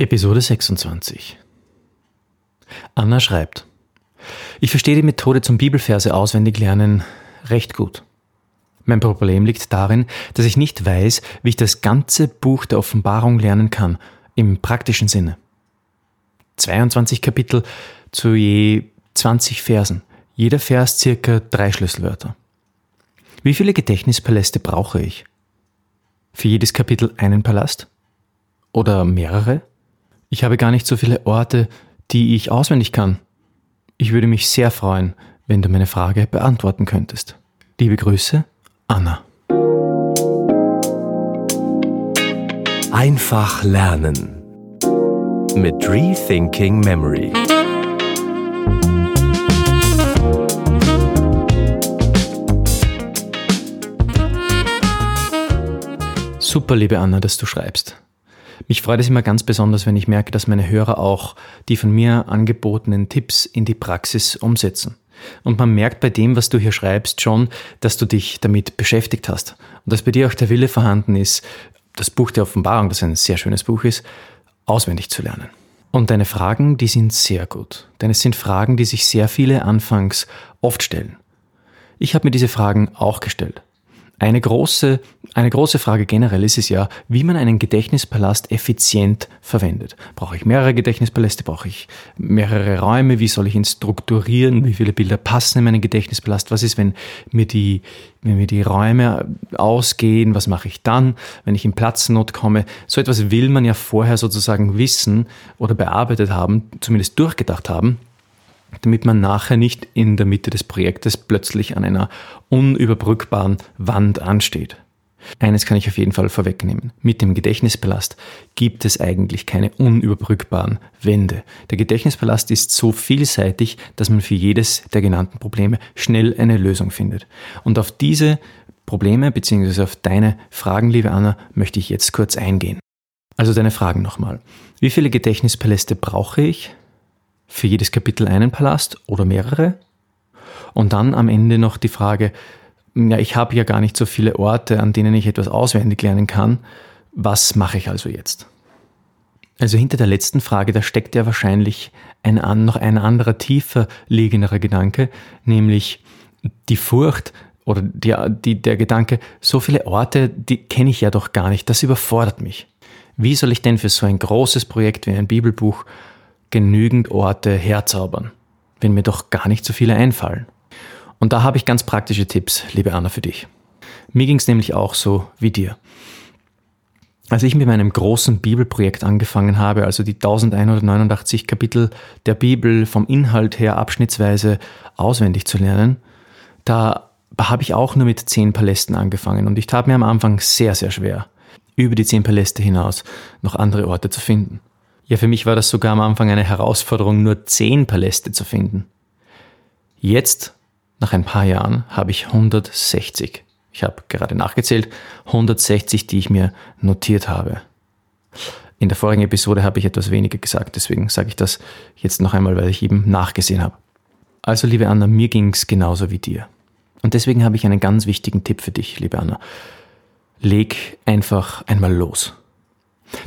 Episode 26 Anna schreibt, ich verstehe die Methode zum Bibelverse auswendig lernen recht gut. Mein Problem liegt darin, dass ich nicht weiß, wie ich das ganze Buch der Offenbarung lernen kann, im praktischen Sinne. 22 Kapitel zu je 20 Versen, jeder Vers circa drei Schlüsselwörter. Wie viele Gedächtnispaläste brauche ich? Für jedes Kapitel einen Palast? Oder mehrere? Ich habe gar nicht so viele Orte, die ich auswendig kann. Ich würde mich sehr freuen, wenn du meine Frage beantworten könntest. Liebe Grüße, Anna. Einfach lernen mit Rethinking Memory. Super, liebe Anna, dass du schreibst. Mich freut es immer ganz besonders, wenn ich merke, dass meine Hörer auch die von mir angebotenen Tipps in die Praxis umsetzen. Und man merkt bei dem, was du hier schreibst, schon, dass du dich damit beschäftigt hast. Und dass bei dir auch der Wille vorhanden ist, das Buch der Offenbarung, das ein sehr schönes Buch ist, auswendig zu lernen. Und deine Fragen, die sind sehr gut. Denn es sind Fragen, die sich sehr viele anfangs oft stellen. Ich habe mir diese Fragen auch gestellt. Eine große, eine große Frage generell ist es ja, wie man einen Gedächtnispalast effizient verwendet. Brauche ich mehrere Gedächtnispaläste? Brauche ich mehrere Räume? Wie soll ich ihn strukturieren? Wie viele Bilder passen in meinen Gedächtnispalast? Was ist, wenn mir die, wenn mir die Räume ausgehen? Was mache ich dann, wenn ich in Platznot komme? So etwas will man ja vorher sozusagen wissen oder bearbeitet haben, zumindest durchgedacht haben damit man nachher nicht in der Mitte des Projektes plötzlich an einer unüberbrückbaren Wand ansteht. Eines kann ich auf jeden Fall vorwegnehmen. Mit dem Gedächtnispalast gibt es eigentlich keine unüberbrückbaren Wände. Der Gedächtnispalast ist so vielseitig, dass man für jedes der genannten Probleme schnell eine Lösung findet. Und auf diese Probleme bzw. auf deine Fragen, liebe Anna, möchte ich jetzt kurz eingehen. Also deine Fragen nochmal. Wie viele Gedächtnispaläste brauche ich? Für jedes Kapitel einen Palast oder mehrere. Und dann am Ende noch die Frage, ja, ich habe ja gar nicht so viele Orte, an denen ich etwas auswendig lernen kann. Was mache ich also jetzt? Also hinter der letzten Frage, da steckt ja wahrscheinlich ein, noch ein anderer tiefer liegenderer Gedanke, nämlich die Furcht oder die, die, der Gedanke, so viele Orte, die kenne ich ja doch gar nicht, das überfordert mich. Wie soll ich denn für so ein großes Projekt wie ein Bibelbuch genügend Orte herzaubern, wenn mir doch gar nicht so viele einfallen. Und da habe ich ganz praktische Tipps, liebe Anna, für dich. Mir ging es nämlich auch so wie dir. Als ich mit meinem großen Bibelprojekt angefangen habe, also die 1189 Kapitel der Bibel vom Inhalt her abschnittsweise auswendig zu lernen, da habe ich auch nur mit zehn Palästen angefangen und ich tat mir am Anfang sehr, sehr schwer, über die zehn Paläste hinaus noch andere Orte zu finden. Ja, für mich war das sogar am Anfang eine Herausforderung, nur zehn Paläste zu finden. Jetzt, nach ein paar Jahren, habe ich 160. Ich habe gerade nachgezählt, 160, die ich mir notiert habe. In der vorigen Episode habe ich etwas weniger gesagt, deswegen sage ich das jetzt noch einmal, weil ich eben nachgesehen habe. Also, liebe Anna, mir ging es genauso wie dir. Und deswegen habe ich einen ganz wichtigen Tipp für dich, liebe Anna. Leg einfach einmal los.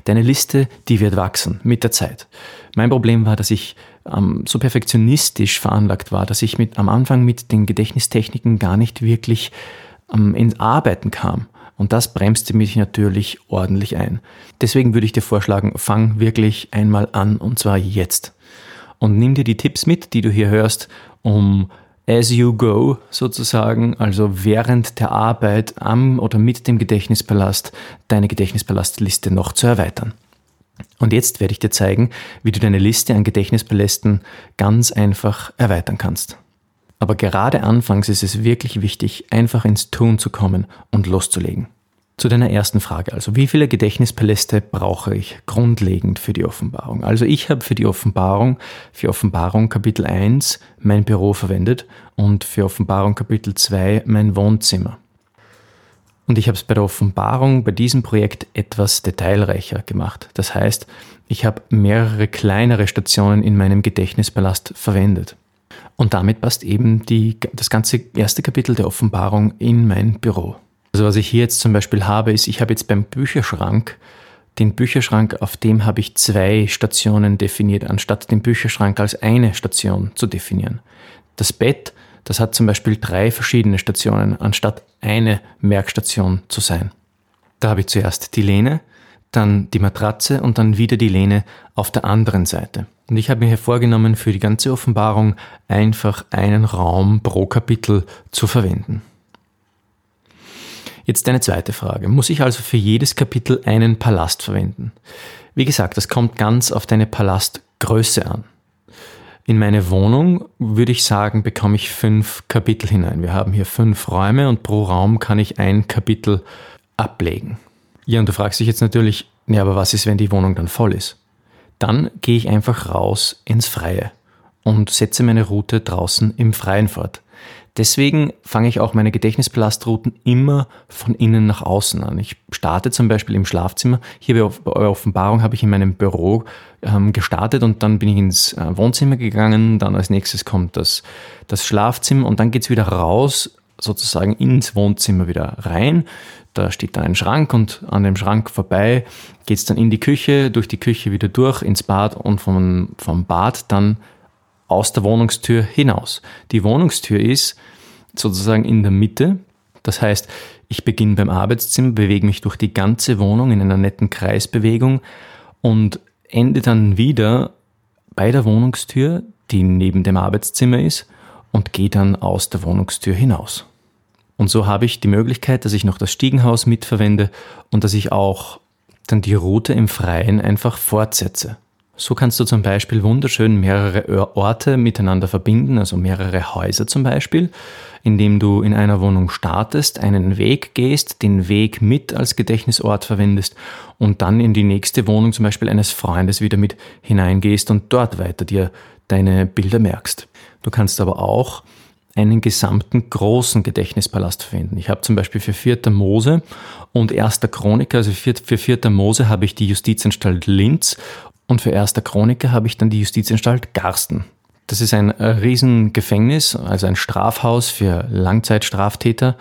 Deine Liste, die wird wachsen mit der Zeit. Mein Problem war, dass ich ähm, so perfektionistisch veranlagt war, dass ich mit, am Anfang mit den Gedächtnistechniken gar nicht wirklich ähm, ins Arbeiten kam. Und das bremste mich natürlich ordentlich ein. Deswegen würde ich dir vorschlagen, fang wirklich einmal an und zwar jetzt. Und nimm dir die Tipps mit, die du hier hörst, um as you go sozusagen, also während der Arbeit am oder mit dem Gedächtnispalast, deine Gedächtnispalastliste noch zu erweitern. Und jetzt werde ich dir zeigen, wie du deine Liste an Gedächtnispalästen ganz einfach erweitern kannst. Aber gerade anfangs ist es wirklich wichtig, einfach ins Tun zu kommen und loszulegen. Zu deiner ersten Frage, also wie viele Gedächtnispaläste brauche ich grundlegend für die Offenbarung? Also ich habe für die Offenbarung, für Offenbarung Kapitel 1 mein Büro verwendet und für Offenbarung Kapitel 2 mein Wohnzimmer. Und ich habe es bei der Offenbarung, bei diesem Projekt etwas detailreicher gemacht. Das heißt, ich habe mehrere kleinere Stationen in meinem Gedächtnispalast verwendet. Und damit passt eben die, das ganze erste Kapitel der Offenbarung in mein Büro. Also was ich hier jetzt zum Beispiel habe, ist, ich habe jetzt beim Bücherschrank Den Bücherschrank, auf dem habe ich zwei Stationen definiert, anstatt den Bücherschrank als eine Station zu definieren. Das Bett, das hat zum Beispiel drei verschiedene Stationen, anstatt eine Merkstation zu sein. Da habe ich zuerst die Lehne, dann die Matratze und dann wieder die Lehne auf der anderen Seite. Und ich habe mir hier vorgenommen, für die ganze Offenbarung einfach einen Raum pro Kapitel zu verwenden. Jetzt eine zweite Frage. Muss ich also für jedes Kapitel einen Palast verwenden? Wie gesagt, das kommt ganz auf deine Palastgröße an. In meine Wohnung würde ich sagen, bekomme ich fünf Kapitel hinein. Wir haben hier fünf Räume und pro Raum kann ich ein Kapitel ablegen. Ja, und du fragst dich jetzt natürlich, ja, aber was ist, wenn die Wohnung dann voll ist? Dann gehe ich einfach raus ins Freie und setze meine Route draußen im Freien fort. Deswegen fange ich auch meine Gedächtnispalastrouten immer von innen nach außen an. Ich starte zum Beispiel im Schlafzimmer. Hier bei Offenbarung habe ich in meinem Büro ähm, gestartet und dann bin ich ins äh, Wohnzimmer gegangen. Dann als nächstes kommt das, das Schlafzimmer und dann geht es wieder raus, sozusagen ins Wohnzimmer wieder rein. Da steht dann ein Schrank und an dem Schrank vorbei geht es dann in die Küche, durch die Küche wieder durch, ins Bad und vom, vom Bad dann aus der Wohnungstür hinaus. Die Wohnungstür ist sozusagen in der Mitte. Das heißt, ich beginne beim Arbeitszimmer, bewege mich durch die ganze Wohnung in einer netten Kreisbewegung und ende dann wieder bei der Wohnungstür, die neben dem Arbeitszimmer ist, und gehe dann aus der Wohnungstür hinaus. Und so habe ich die Möglichkeit, dass ich noch das Stiegenhaus mitverwende und dass ich auch dann die Route im Freien einfach fortsetze. So kannst du zum Beispiel wunderschön mehrere Orte miteinander verbinden, also mehrere Häuser zum Beispiel, indem du in einer Wohnung startest, einen Weg gehst, den Weg mit als Gedächtnisort verwendest und dann in die nächste Wohnung zum Beispiel eines Freundes wieder mit hineingehst und dort weiter dir deine Bilder merkst. Du kannst aber auch einen gesamten großen Gedächtnispalast verwenden. Ich habe zum Beispiel für Vierter Mose und Erster Chroniker, also für, für Vierter Mose habe ich die Justizanstalt Linz und für Erster Chroniker habe ich dann die Justizanstalt Garsten. Das ist ein Riesengefängnis, also ein Strafhaus für Langzeitstraftäter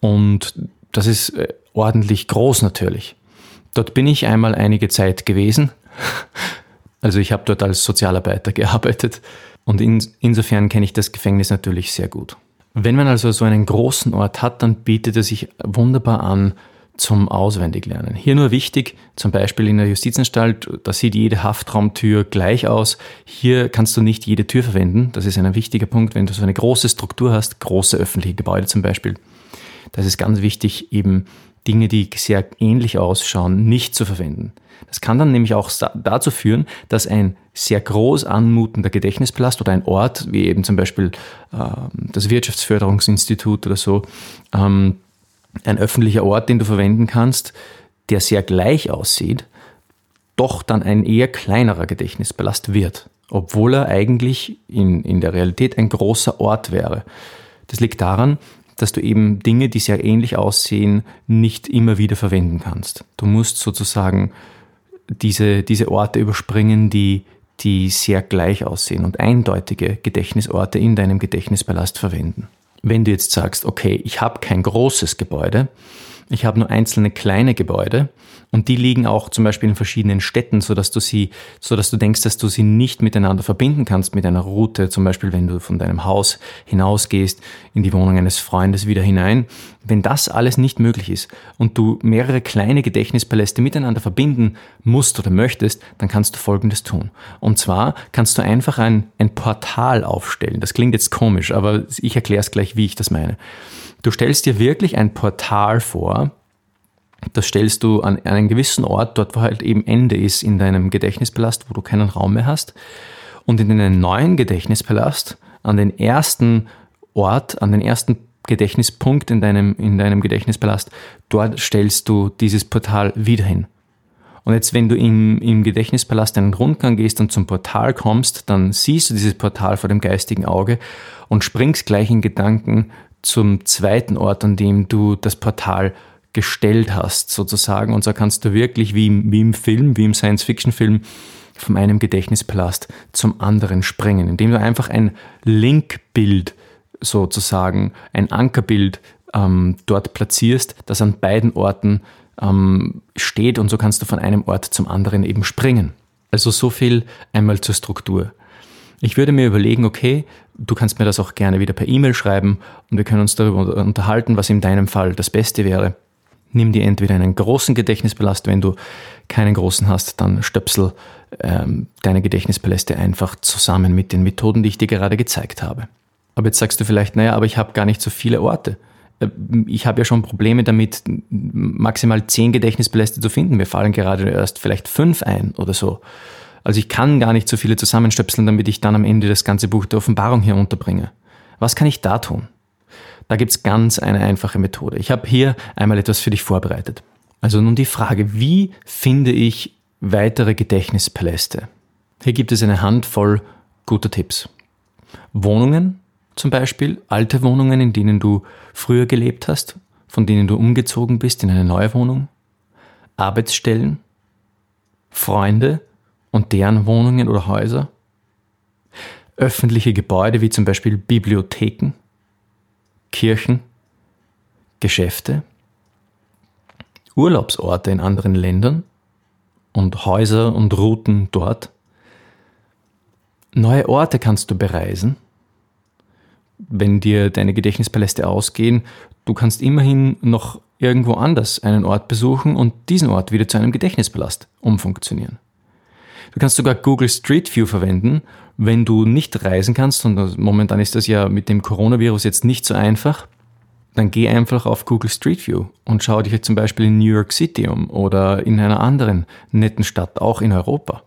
und das ist äh, ordentlich groß natürlich. Dort bin ich einmal einige Zeit gewesen. Also ich habe dort als Sozialarbeiter gearbeitet und in, insofern kenne ich das Gefängnis natürlich sehr gut. Wenn man also so einen großen Ort hat, dann bietet er sich wunderbar an zum Auswendiglernen. Hier nur wichtig, zum Beispiel in der Justizanstalt, da sieht jede Haftraumtür gleich aus. Hier kannst du nicht jede Tür verwenden. Das ist ein wichtiger Punkt, wenn du so eine große Struktur hast, große öffentliche Gebäude zum Beispiel. Das ist ganz wichtig, eben Dinge, die sehr ähnlich ausschauen, nicht zu verwenden. Das kann dann nämlich auch dazu führen, dass ein sehr groß anmutender Gedächtnispalast oder ein Ort, wie eben zum Beispiel äh, das Wirtschaftsförderungsinstitut oder so, ähm, ein öffentlicher Ort, den du verwenden kannst, der sehr gleich aussieht, doch dann ein eher kleinerer Gedächtnispalast wird, obwohl er eigentlich in, in der Realität ein großer Ort wäre. Das liegt daran, dass du eben Dinge, die sehr ähnlich aussehen, nicht immer wieder verwenden kannst. Du musst sozusagen diese, diese Orte überspringen, die, die sehr gleich aussehen und eindeutige Gedächtnisorte in deinem Gedächtnispalast verwenden. Wenn du jetzt sagst, okay, ich habe kein großes Gebäude, ich habe nur einzelne kleine Gebäude und die liegen auch zum Beispiel in verschiedenen Städten, sodass du sie, sodass du denkst, dass du sie nicht miteinander verbinden kannst mit einer Route, zum Beispiel wenn du von deinem Haus hinausgehst in die Wohnung eines Freundes wieder hinein. Wenn das alles nicht möglich ist und du mehrere kleine Gedächtnispaläste miteinander verbinden musst oder möchtest, dann kannst du Folgendes tun. Und zwar kannst du einfach ein, ein Portal aufstellen. Das klingt jetzt komisch, aber ich erkläre es gleich, wie ich das meine. Du stellst dir wirklich ein Portal vor, das stellst du an einen gewissen Ort, dort wo halt eben Ende ist in deinem Gedächtnispalast, wo du keinen Raum mehr hast. Und in deinen neuen Gedächtnispalast, an den ersten Ort, an den ersten Gedächtnispunkt in deinem, in deinem Gedächtnispalast, dort stellst du dieses Portal wieder hin. Und jetzt, wenn du im, im Gedächtnispalast einen Rundgang gehst und zum Portal kommst, dann siehst du dieses Portal vor dem geistigen Auge und springst gleich in Gedanken zum zweiten Ort, an dem du das Portal gestellt hast, sozusagen. Und so kannst du wirklich wie im, wie im Film, wie im Science-Fiction-Film, von einem Gedächtnispalast zum anderen springen, indem du einfach ein Linkbild sozusagen, ein Ankerbild ähm, dort platzierst, das an beiden Orten ähm, steht und so kannst du von einem Ort zum anderen eben springen. Also so viel einmal zur Struktur. Ich würde mir überlegen, okay, du kannst mir das auch gerne wieder per E-Mail schreiben und wir können uns darüber unterhalten, was in deinem Fall das Beste wäre. Nimm dir entweder einen großen Gedächtnisballast, wenn du keinen großen hast, dann stöpsel ähm, deine Gedächtnispaläste einfach zusammen mit den Methoden, die ich dir gerade gezeigt habe. Aber jetzt sagst du vielleicht, naja, aber ich habe gar nicht so viele Orte. Äh, ich habe ja schon Probleme damit, maximal zehn Gedächtnispaläste zu finden. Mir fallen gerade erst vielleicht fünf ein oder so. Also ich kann gar nicht so viele zusammenstöpseln, damit ich dann am Ende das ganze Buch der Offenbarung hier unterbringe. Was kann ich da tun? Da gibt's ganz eine einfache Methode. Ich habe hier einmal etwas für dich vorbereitet. Also nun die Frage, wie finde ich weitere Gedächtnispaläste? Hier gibt es eine Handvoll guter Tipps. Wohnungen zum Beispiel, alte Wohnungen, in denen du früher gelebt hast, von denen du umgezogen bist in eine neue Wohnung. Arbeitsstellen, Freunde, und deren Wohnungen oder Häuser, öffentliche Gebäude wie zum Beispiel Bibliotheken, Kirchen, Geschäfte, Urlaubsorte in anderen Ländern und Häuser und Routen dort. Neue Orte kannst du bereisen. Wenn dir deine Gedächtnispaläste ausgehen, du kannst immerhin noch irgendwo anders einen Ort besuchen und diesen Ort wieder zu einem Gedächtnispalast umfunktionieren. Du kannst sogar Google Street View verwenden, wenn du nicht reisen kannst, und momentan ist das ja mit dem Coronavirus jetzt nicht so einfach, dann geh einfach auf Google Street View und schau dich zum Beispiel in New York City um oder in einer anderen netten Stadt, auch in Europa.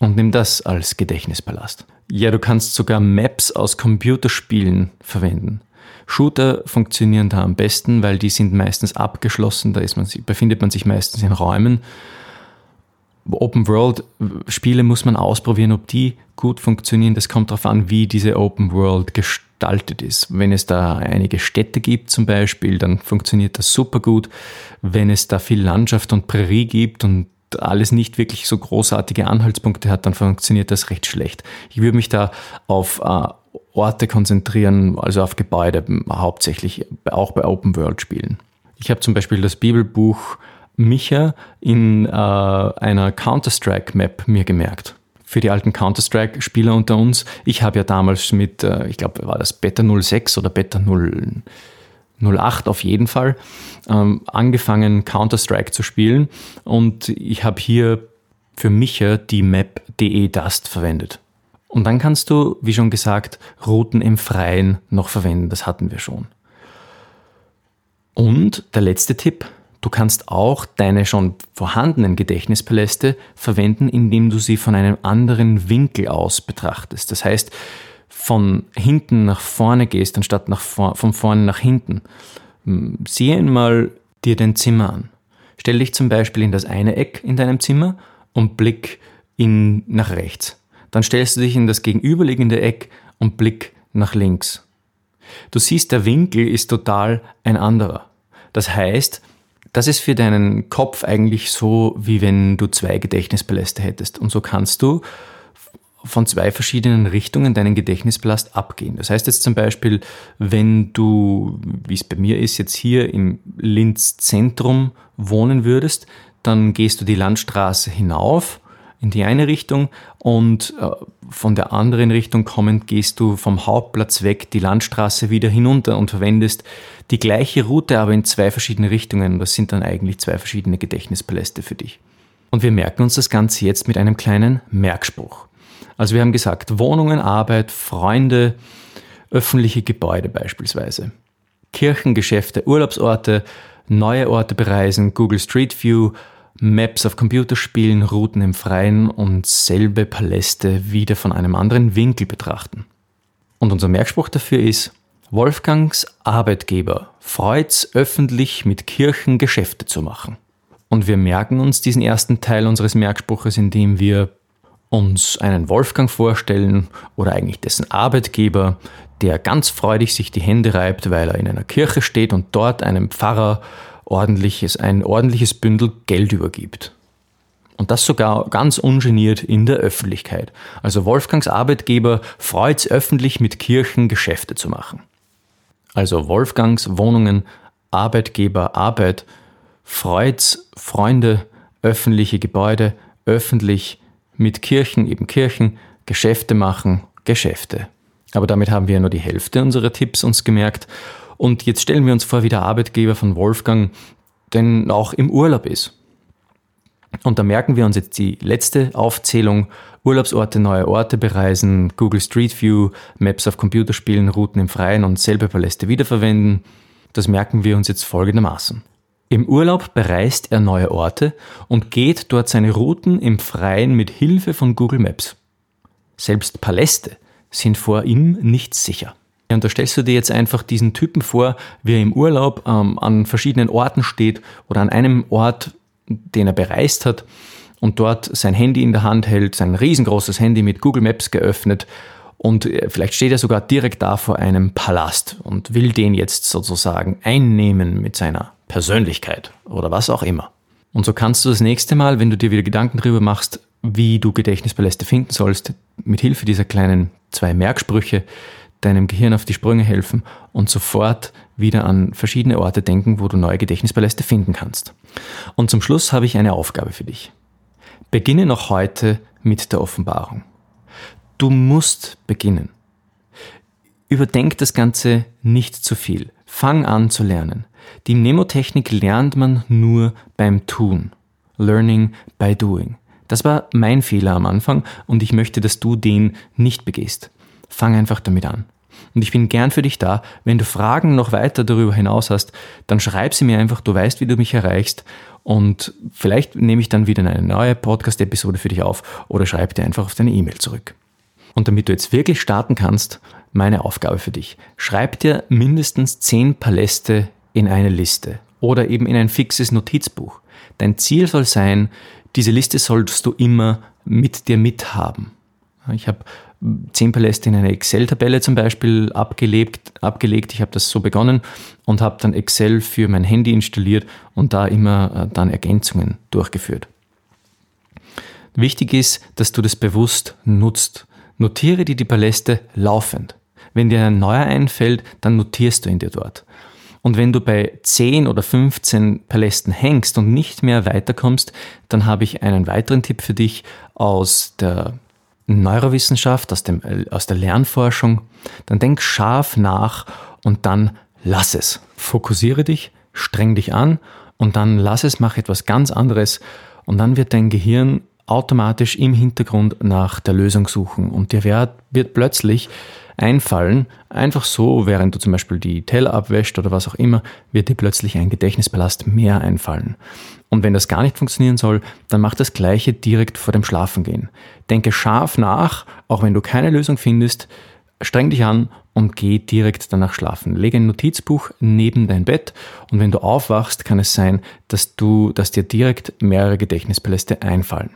Und nimm das als Gedächtnispalast. Ja, du kannst sogar Maps aus Computerspielen verwenden. Shooter funktionieren da am besten, weil die sind meistens abgeschlossen, da man, befindet man sich meistens in Räumen Open World Spiele muss man ausprobieren, ob die gut funktionieren. Das kommt darauf an, wie diese Open World gestaltet ist. Wenn es da einige Städte gibt zum Beispiel, dann funktioniert das super gut. Wenn es da viel Landschaft und Prärie gibt und alles nicht wirklich so großartige Anhaltspunkte hat, dann funktioniert das recht schlecht. Ich würde mich da auf äh, Orte konzentrieren, also auf Gebäude hauptsächlich, auch bei Open World Spielen. Ich habe zum Beispiel das Bibelbuch Micha in äh, einer Counter-Strike-Map mir gemerkt. Für die alten Counter-Strike-Spieler unter uns. Ich habe ja damals mit, äh, ich glaube, war das Beta 06 oder Beta 0, 08 auf jeden Fall, ähm, angefangen Counter-Strike zu spielen. Und ich habe hier für Micha die Map DE Dust verwendet. Und dann kannst du, wie schon gesagt, Routen im Freien noch verwenden. Das hatten wir schon. Und der letzte Tipp, Du kannst auch deine schon vorhandenen Gedächtnispaläste verwenden, indem du sie von einem anderen Winkel aus betrachtest. Das heißt, von hinten nach vorne gehst, anstatt nach vor, von vorne nach hinten. Hm, sieh einmal dir dein Zimmer an. Stell dich zum Beispiel in das eine Eck in deinem Zimmer und blick in, nach rechts. Dann stellst du dich in das gegenüberliegende Eck und blick nach links. Du siehst, der Winkel ist total ein anderer. Das heißt, das ist für deinen Kopf eigentlich so, wie wenn du zwei Gedächtnispaläste hättest. Und so kannst du von zwei verschiedenen Richtungen deinen Gedächtnispalast abgehen. Das heißt jetzt zum Beispiel, wenn du, wie es bei mir ist, jetzt hier im Linz Zentrum wohnen würdest, dann gehst du die Landstraße hinauf in die eine Richtung und äh, von der anderen Richtung kommend gehst du vom Hauptplatz weg die Landstraße wieder hinunter und verwendest die gleiche Route, aber in zwei verschiedene Richtungen. Das sind dann eigentlich zwei verschiedene Gedächtnispaläste für dich. Und wir merken uns das Ganze jetzt mit einem kleinen Merkspruch. Also wir haben gesagt, Wohnungen, Arbeit, Freunde, öffentliche Gebäude beispielsweise. Kirchen, Geschäfte, Urlaubsorte, neue Orte bereisen, Google Street View, Maps auf Computerspielen, Routen im Freien und selbe Paläste wieder von einem anderen Winkel betrachten. Und unser Merkspruch dafür ist, Wolfgangs Arbeitgeber freut's öffentlich mit Kirchen Geschäfte zu machen. Und wir merken uns diesen ersten Teil unseres Merkspruches, indem wir uns einen Wolfgang vorstellen oder eigentlich dessen Arbeitgeber, der ganz freudig sich die Hände reibt, weil er in einer Kirche steht und dort einem Pfarrer ordentliches, ein ordentliches Bündel Geld übergibt. Und das sogar ganz ungeniert in der Öffentlichkeit. Also Wolfgangs Arbeitgeber freut es öffentlich mit Kirchen Geschäfte zu machen. Also Wolfgangs Wohnungen, Arbeitgeber, Arbeit Freuds Freunde, öffentliche Gebäude, öffentlich mit Kirchen, eben Kirchen, Geschäfte machen, Geschäfte. Aber damit haben wir ja nur die Hälfte unserer Tipps uns gemerkt. Und jetzt stellen wir uns vor, wie der Arbeitgeber von Wolfgang denn auch im Urlaub ist. Und da merken wir uns jetzt die letzte Aufzählung. Urlaubsorte, neue Orte bereisen, Google Street View, Maps auf Computerspielen, Routen im Freien und selbe Paläste wiederverwenden. Das merken wir uns jetzt folgendermaßen. Im Urlaub bereist er neue Orte und geht dort seine Routen im Freien mit Hilfe von Google Maps. Selbst Paläste sind vor ihm nicht sicher. Und da stellst du dir jetzt einfach diesen Typen vor, wie er im Urlaub ähm, an verschiedenen Orten steht oder an einem Ort, den er bereist hat und dort sein Handy in der Hand hält, sein riesengroßes Handy mit Google Maps geöffnet und äh, vielleicht steht er sogar direkt da vor einem Palast und will den jetzt sozusagen einnehmen mit seiner Persönlichkeit oder was auch immer. Und so kannst du das nächste Mal, wenn du dir wieder Gedanken darüber machst, wie du Gedächtnispaläste finden sollst, mit Hilfe dieser kleinen zwei Merksprüche deinem Gehirn auf die Sprünge helfen und sofort wieder an verschiedene Orte denken, wo du neue Gedächtnispaläste finden kannst. Und zum Schluss habe ich eine Aufgabe für dich. Beginne noch heute mit der Offenbarung. Du musst beginnen. Überdenk das Ganze nicht zu viel. Fang an zu lernen. Die Mnemotechnik lernt man nur beim Tun. Learning by doing. Das war mein Fehler am Anfang und ich möchte, dass du den nicht begehst. Fang einfach damit an. Und ich bin gern für dich da. Wenn du Fragen noch weiter darüber hinaus hast, dann schreib sie mir einfach. Du weißt, wie du mich erreichst. Und vielleicht nehme ich dann wieder eine neue Podcast-Episode für dich auf oder schreib dir einfach auf deine E-Mail zurück. Und damit du jetzt wirklich starten kannst, meine Aufgabe für dich. Schreib dir mindestens zehn Paläste in eine Liste oder eben in ein fixes Notizbuch. Dein Ziel soll sein, diese Liste solltest du immer mit dir mithaben. Ich habe zehn Paläste in eine Excel-Tabelle zum Beispiel abgelegt. abgelegt. Ich habe das so begonnen und habe dann Excel für mein Handy installiert und da immer äh, dann Ergänzungen durchgeführt. Wichtig ist, dass du das bewusst nutzt. Notiere dir die Paläste laufend. Wenn dir ein neuer einfällt, dann notierst du ihn dir dort. Und wenn du bei 10 oder 15 Palästen hängst und nicht mehr weiterkommst, dann habe ich einen weiteren Tipp für dich aus der Neurowissenschaft, aus, dem, aus der Lernforschung, dann denk scharf nach und dann lass es. Fokussiere dich, streng dich an und dann lass es, mach etwas ganz anderes und dann wird dein Gehirn automatisch im Hintergrund nach der Lösung suchen und dir wird, wird plötzlich einfallen, einfach so, während du zum Beispiel die Teller abwäscht oder was auch immer, wird dir plötzlich ein Gedächtnispalast mehr einfallen. Und wenn das gar nicht funktionieren soll, dann mach das Gleiche direkt vor dem Schlafengehen. Denke scharf nach, auch wenn du keine Lösung findest, streng dich an und geh direkt danach schlafen. Lege ein Notizbuch neben dein Bett und wenn du aufwachst, kann es sein, dass du, dass dir direkt mehrere Gedächtnispaläste einfallen.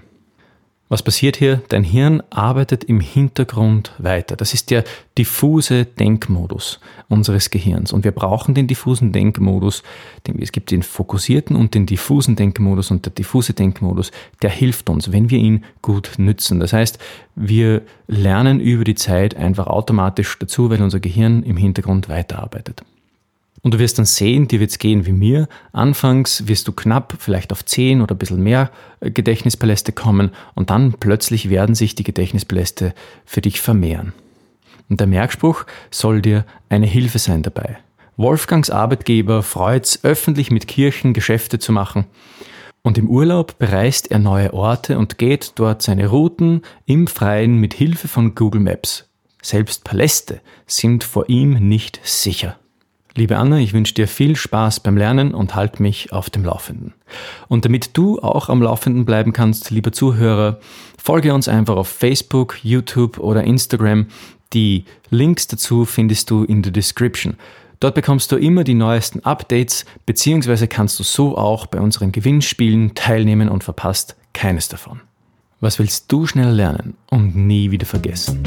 Was passiert hier? Dein Hirn arbeitet im Hintergrund weiter. Das ist der diffuse Denkmodus unseres Gehirns. Und wir brauchen den diffusen Denkmodus. Es gibt den fokussierten und den diffusen Denkmodus. Und der diffuse Denkmodus, der hilft uns, wenn wir ihn gut nützen. Das heißt, wir lernen über die Zeit einfach automatisch dazu, weil unser Gehirn im Hintergrund weiterarbeitet. Und du wirst dann sehen, dir wird es gehen wie mir. Anfangs wirst du knapp vielleicht auf 10 oder ein bisschen mehr äh, Gedächtnispaläste kommen und dann plötzlich werden sich die Gedächtnispaläste für dich vermehren. Und der Merkspruch soll dir eine Hilfe sein dabei. Wolfgangs Arbeitgeber freut's, öffentlich mit Kirchen Geschäfte zu machen. Und im Urlaub bereist er neue Orte und geht dort seine Routen im Freien mit Hilfe von Google Maps. Selbst Paläste sind vor ihm nicht sicher. Liebe Anna, ich wünsche dir viel Spaß beim Lernen und halt mich auf dem Laufenden. Und damit du auch am Laufenden bleiben kannst, lieber Zuhörer, folge uns einfach auf Facebook, YouTube oder Instagram. Die Links dazu findest du in der Description. Dort bekommst du immer die neuesten Updates, beziehungsweise kannst du so auch bei unseren Gewinnspielen teilnehmen und verpasst keines davon. Was willst du schnell lernen und nie wieder vergessen?